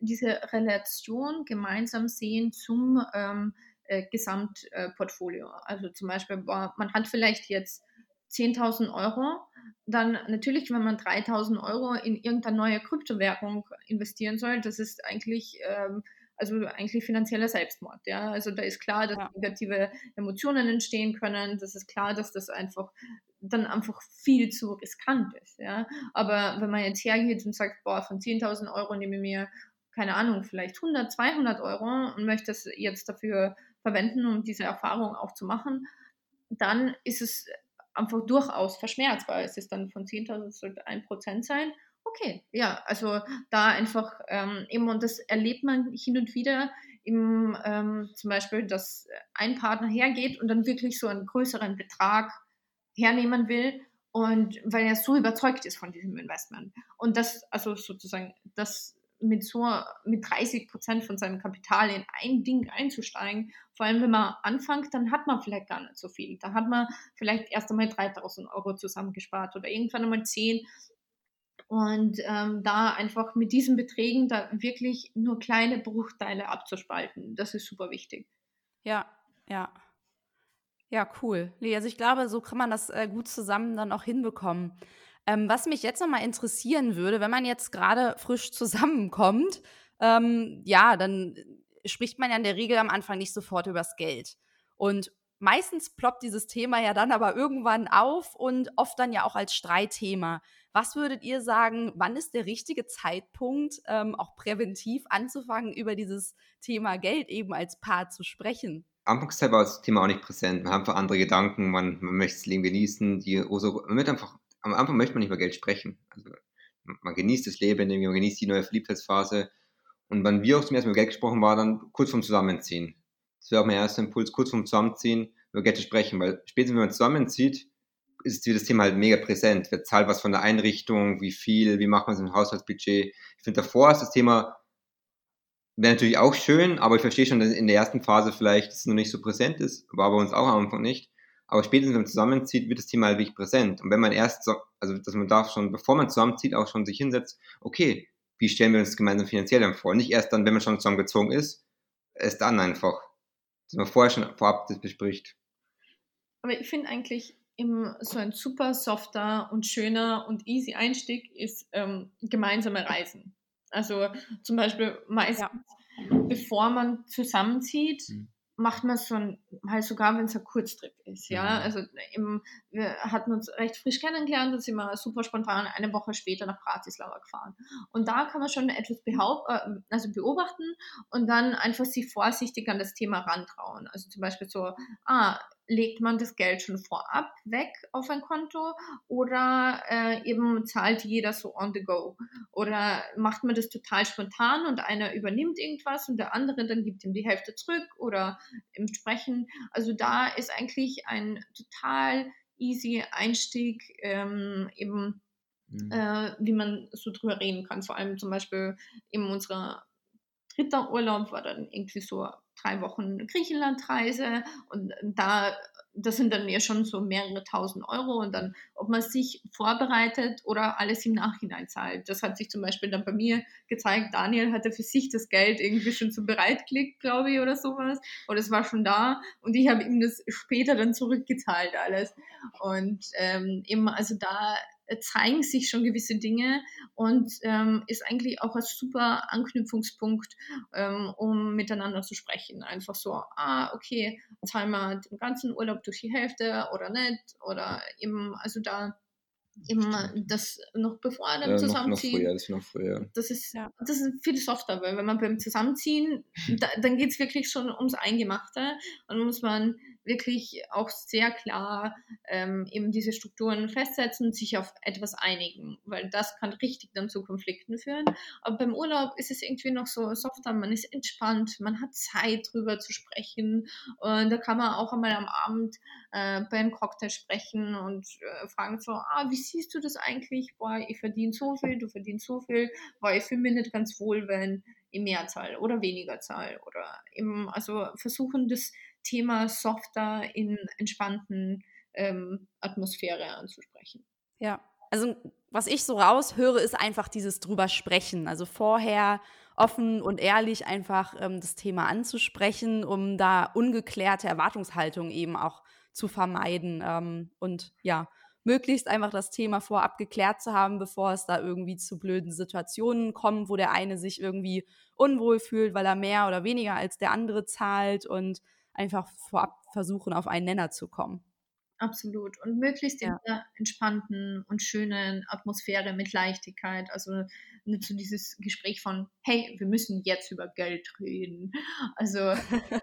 diese Relation gemeinsam sehen zum ähm, äh, Gesamtportfolio. Äh, also zum Beispiel, boah, man hat vielleicht jetzt 10.000 Euro, dann natürlich, wenn man 3.000 Euro in irgendeine neue Kryptowährung investieren soll, das ist eigentlich, ähm, also eigentlich finanzieller Selbstmord. Ja? Also da ist klar, dass ja. negative Emotionen entstehen können. Das ist klar, dass das einfach dann einfach viel zu riskant ist. Ja? Aber wenn man jetzt hergeht und sagt, boah, von 10.000 Euro nehme ich mir, keine Ahnung, vielleicht 100, 200 Euro und möchte es jetzt dafür verwenden, um diese Erfahrung auch zu machen, dann ist es einfach durchaus verschmerzbar. Es ist dann von 10.000 sollte ein Prozent sein. Okay, ja, also da einfach ähm, eben, und das erlebt man hin und wieder im, ähm, zum Beispiel, dass ein Partner hergeht und dann wirklich so einen größeren Betrag hernehmen will und weil er so überzeugt ist von diesem Investment. Und das, also sozusagen, das mit so mit 30 Prozent von seinem Kapital in ein Ding einzusteigen, vor allem wenn man anfängt, dann hat man vielleicht gar nicht so viel. Da hat man vielleicht erst einmal 3000 Euro zusammengespart oder irgendwann einmal 10. Und ähm, da einfach mit diesen Beträgen da wirklich nur kleine Bruchteile abzuspalten, das ist super wichtig. Ja, ja. Ja, cool. Also ich glaube, so kann man das äh, gut zusammen dann auch hinbekommen. Ähm, was mich jetzt nochmal interessieren würde, wenn man jetzt gerade frisch zusammenkommt, ähm, ja, dann spricht man ja in der Regel am Anfang nicht sofort übers Geld. Und meistens ploppt dieses Thema ja dann aber irgendwann auf und oft dann ja auch als Streitthema. Was würdet ihr sagen, wann ist der richtige Zeitpunkt, ähm, auch präventiv anzufangen, über dieses Thema Geld eben als Paar zu sprechen? Anfangszeit war das Thema auch nicht präsent. Man hat einfach andere Gedanken, man, man möchte das Leben genießen, die, also, man wird einfach am Anfang möchte man nicht über Geld sprechen. Also man genießt das Leben, man genießt die neue Verliebtheitsphase. Und wenn wir auch zum ersten Mal über Geld gesprochen waren, dann kurz vorm Zusammenziehen. Das wäre auch mein erster Impuls, kurz vorm Zusammenziehen über Geld zu sprechen, weil spätestens, wenn man zusammenzieht, ist das Thema halt mega präsent. Wer zahlt was von der Einrichtung, wie viel, wie macht man es im Haushaltsbudget. Ich finde, davor ist das Thema, wäre natürlich auch schön, aber ich verstehe schon, dass in der ersten Phase vielleicht es noch nicht so präsent ist, war bei uns auch am Anfang nicht. Aber spätestens, wenn man zusammenzieht, wird das Thema halt wirklich präsent. Und wenn man erst, so, also dass man darf schon, bevor man zusammenzieht, auch schon sich hinsetzt, okay, wie stellen wir uns das gemeinsam finanziell dann vor? Nicht erst dann, wenn man schon zusammengezogen ist, erst dann einfach. Dass man vorher schon vorab das bespricht. Aber ich finde eigentlich, im, so ein super softer und schöner und easy Einstieg ist ähm, gemeinsame Reisen. Also zum Beispiel meistens, ja. bevor man zusammenzieht, mhm macht man es schon halt sogar, wenn es ein Kurztrip ist, ja. Mhm. Also im, wir hatten uns recht frisch kennengelernt und sind wir super spontan eine Woche später nach Bratislava gefahren. Und da kann man schon etwas äh, also beobachten und dann einfach sich vorsichtig an das Thema rantrauen. Also zum Beispiel so, ah, legt man das Geld schon vorab weg auf ein Konto oder äh, eben zahlt jeder so on the go? Oder macht man das total spontan und einer übernimmt irgendwas und der andere dann gibt ihm die Hälfte zurück oder im Sprechen? Also da ist eigentlich ein total easy Einstieg ähm, eben, mhm. äh, wie man so drüber reden kann. Vor allem zum Beispiel in unserer dritter Urlaub war dann irgendwie so drei Wochen Griechenlandreise und da das sind dann ja schon so mehrere tausend Euro und dann, ob man sich vorbereitet oder alles im Nachhinein zahlt. Das hat sich zum Beispiel dann bei mir gezeigt. Daniel hatte für sich das Geld irgendwie schon so bereitgelegt, glaube ich, oder sowas. Oder es war schon da und ich habe ihm das später dann zurückgezahlt alles. Und ähm, eben, also da äh, zeigen sich schon gewisse Dinge und ähm, ist eigentlich auch ein super Anknüpfungspunkt, ähm, um miteinander zu sprechen. Einfach so, ah, okay, zahlen wir den ganzen Urlaub durch die Hälfte oder nicht? Oder eben, also da eben das noch bevor er dann ja, zusammenziehen. Noch, noch früher, das, noch früher. das ist ja. das ist viel softer, weil wenn man beim Zusammenziehen, da, dann geht es wirklich schon ums Eingemachte und muss man wirklich auch sehr klar ähm, eben diese Strukturen festsetzen und sich auf etwas einigen, weil das kann richtig dann zu Konflikten führen. Aber beim Urlaub ist es irgendwie noch so softer, man ist entspannt, man hat Zeit drüber zu sprechen und da kann man auch einmal am Abend äh, beim Cocktail sprechen und äh, fragen so, ah, wie siehst du das eigentlich? Boah, ich verdiene so viel, du verdienst so viel, weil ich fühle mich nicht ganz wohl, wenn in Mehrzahl oder weniger Zahl oder eben, also versuchen das Thema softer in entspannten ähm, Atmosphäre anzusprechen. Ja, also was ich so raushöre, ist einfach dieses drüber sprechen. Also vorher offen und ehrlich einfach ähm, das Thema anzusprechen, um da ungeklärte Erwartungshaltung eben auch zu vermeiden. Ähm, und ja, möglichst einfach das Thema vorab geklärt zu haben, bevor es da irgendwie zu blöden Situationen kommt, wo der eine sich irgendwie unwohl fühlt, weil er mehr oder weniger als der andere zahlt und einfach vorab versuchen, auf einen Nenner zu kommen. Absolut. Und möglichst ja. in einer entspannten und schönen Atmosphäre mit Leichtigkeit. Also nicht so dieses Gespräch von, hey, wir müssen jetzt über Geld reden. Also äh,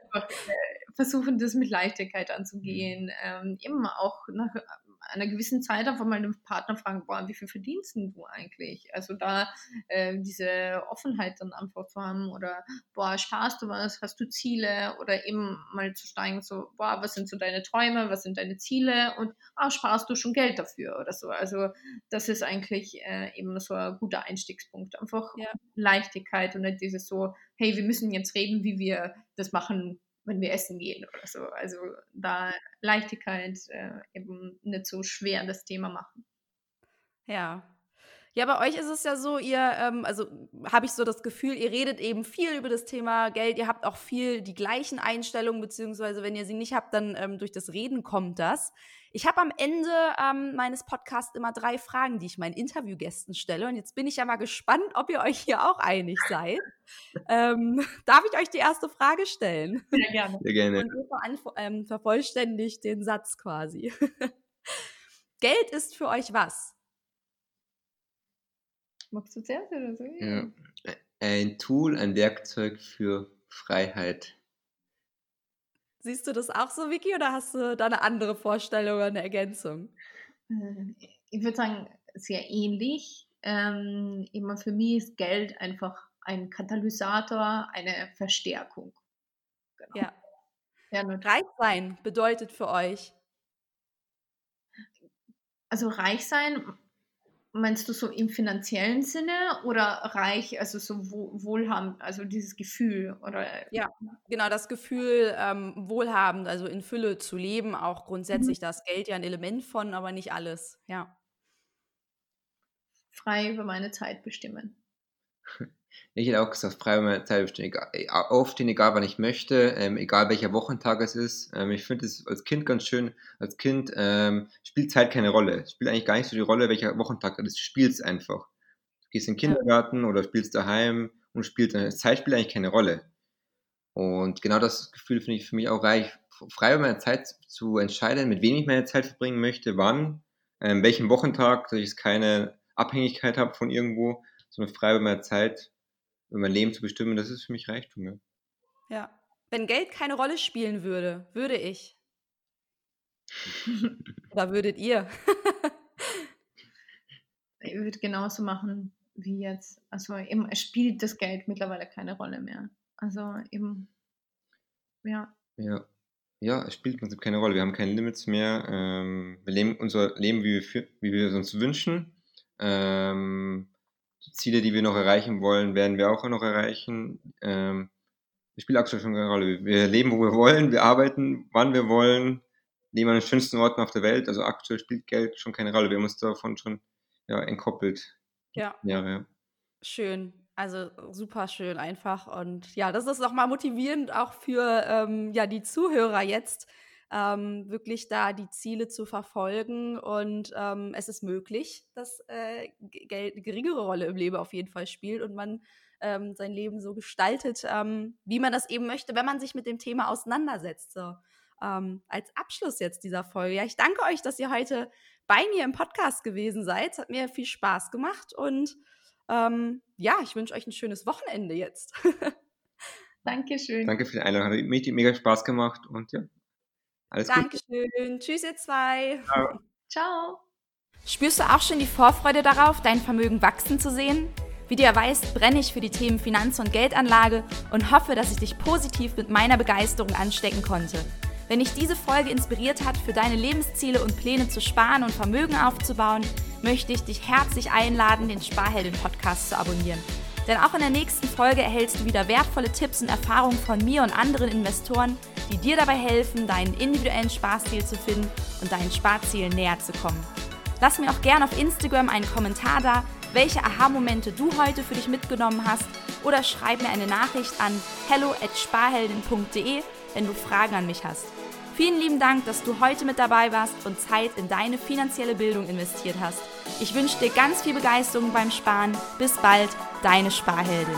versuchen, das mit Leichtigkeit anzugehen. Mhm. Ähm, eben auch nach einer gewissen Zeit einfach mal den Partner fragen, boah, wie viel verdienst du eigentlich? Also da äh, diese Offenheit dann einfach zu haben oder boah, sparst du was, hast du Ziele oder eben mal zu steigen, so, boah, was sind so deine Träume, was sind deine Ziele und ah, sparst du schon Geld dafür oder so. Also das ist eigentlich äh, eben so ein guter Einstiegspunkt. Einfach ja. Leichtigkeit und nicht dieses so, hey, wir müssen jetzt reden, wie wir das machen wenn wir essen gehen oder so. Also da Leichtigkeit äh, eben nicht so schwer das Thema machen. Ja. Ja, bei euch ist es ja so, ihr, ähm, also habe ich so das Gefühl, ihr redet eben viel über das Thema Geld, ihr habt auch viel die gleichen Einstellungen, beziehungsweise wenn ihr sie nicht habt, dann ähm, durch das Reden kommt das. Ich habe am Ende ähm, meines Podcasts immer drei Fragen, die ich meinen Interviewgästen stelle. Und jetzt bin ich ja mal gespannt, ob ihr euch hier auch einig seid. ähm, darf ich euch die erste Frage stellen? Sehr gerne. Sehr gerne. Und ihr ähm, vervollständigt den Satz quasi. Geld ist für euch was? Magst du zuerst oder so? Ja. Ein Tool, ein Werkzeug für Freiheit. Siehst du das auch so, Vicky, oder hast du da eine andere Vorstellung oder eine Ergänzung? Äh, ich würde sagen, sehr ähnlich. Ähm, immer für mich ist Geld einfach ein Katalysator, eine Verstärkung. Genau. Ja. ja reich sein bedeutet für euch? Also reich sein Meinst du so im finanziellen Sinne oder reich, also so wohlhabend, also dieses Gefühl oder? Ja, genau, das Gefühl, ähm, wohlhabend, also in Fülle zu leben, auch grundsätzlich mhm. das Geld ja ein Element von, aber nicht alles, ja. Frei über meine Zeit bestimmen. Ich hätte auch gesagt, frei meine Zeit bestimmen. Egal, aufstehen, egal wann ich möchte, ähm, egal welcher Wochentag es ist. Ähm, ich finde es als Kind ganz schön. Als Kind ähm, spielt Zeit keine Rolle. Es spielt eigentlich gar nicht so die Rolle, welcher Wochentag es ist. Du spielst einfach. Du gehst in den Kindergarten oder spielst daheim und spielst. Zeit spielt eigentlich keine Rolle. Und genau das Gefühl finde ich für mich auch reich. Frei über meine Zeit zu entscheiden, mit wem ich meine Zeit verbringen möchte, wann, ähm, welchen Wochentag, dass ich keine Abhängigkeit habe von irgendwo, sondern frei über meine Zeit mein Leben zu bestimmen, das ist für mich Reichtum. Ja. ja. Wenn Geld keine Rolle spielen würde, würde ich. Oder würdet ihr? ich würde genauso machen wie jetzt. Also eben, es spielt das Geld mittlerweile keine Rolle mehr. Also eben, ja. Ja. Ja, es spielt im Prinzip keine Rolle. Wir haben keine Limits mehr. Ähm, wir leben unser Leben, wie wir, wie wir es uns wünschen. Ähm, die Ziele, die wir noch erreichen wollen, werden wir auch noch erreichen. Ähm, das spielt aktuell schon keine Rolle. Wir leben, wo wir wollen, wir arbeiten, wann wir wollen. leben an den schönsten Orten auf der Welt. Also aktuell spielt Geld schon keine Rolle. Wir haben uns davon schon ja, entkoppelt. Ja. Jahre, ja. Schön. Also super schön einfach. Und ja, das ist nochmal motivierend auch für ähm, ja, die Zuhörer jetzt, ähm, wirklich da die Ziele zu verfolgen. Und ähm, es ist möglich, dass äh, Geld eine geringere Rolle im Leben auf jeden Fall spielt und man ähm, sein Leben so gestaltet, ähm, wie man das eben möchte, wenn man sich mit dem Thema auseinandersetzt. So. Ähm, als Abschluss jetzt dieser Folge. Ja, ich danke euch, dass ihr heute bei mir im Podcast gewesen seid. Es hat mir viel Spaß gemacht und ähm, ja, ich wünsche euch ein schönes Wochenende jetzt. Dankeschön. Danke für die Einladung. Hat mir mega Spaß gemacht und ja, alles Dankeschön. Gut. Tschüss, ihr zwei. Ciao. Ciao. Spürst du auch schon die Vorfreude darauf, dein Vermögen wachsen zu sehen? Wie du ja weißt, brenne ich für die Themen Finanz- und Geldanlage und hoffe, dass ich dich positiv mit meiner Begeisterung anstecken konnte. Wenn dich diese Folge inspiriert hat, für deine Lebensziele und Pläne zu sparen und Vermögen aufzubauen, möchte ich dich herzlich einladen, den Sparheldin-Podcast zu abonnieren. Denn auch in der nächsten Folge erhältst du wieder wertvolle Tipps und Erfahrungen von mir und anderen Investoren, die dir dabei helfen, deinen individuellen Sparziel zu finden und deinen Sparzielen näher zu kommen. Lass mir auch gerne auf Instagram einen Kommentar da, welche Aha-Momente du heute für dich mitgenommen hast oder schreib mir eine Nachricht an hello@sparheldin.de, wenn du Fragen an mich hast. Vielen lieben Dank, dass du heute mit dabei warst und Zeit in deine finanzielle Bildung investiert hast. Ich wünsche dir ganz viel Begeisterung beim Sparen. Bis bald, deine Sparheldin.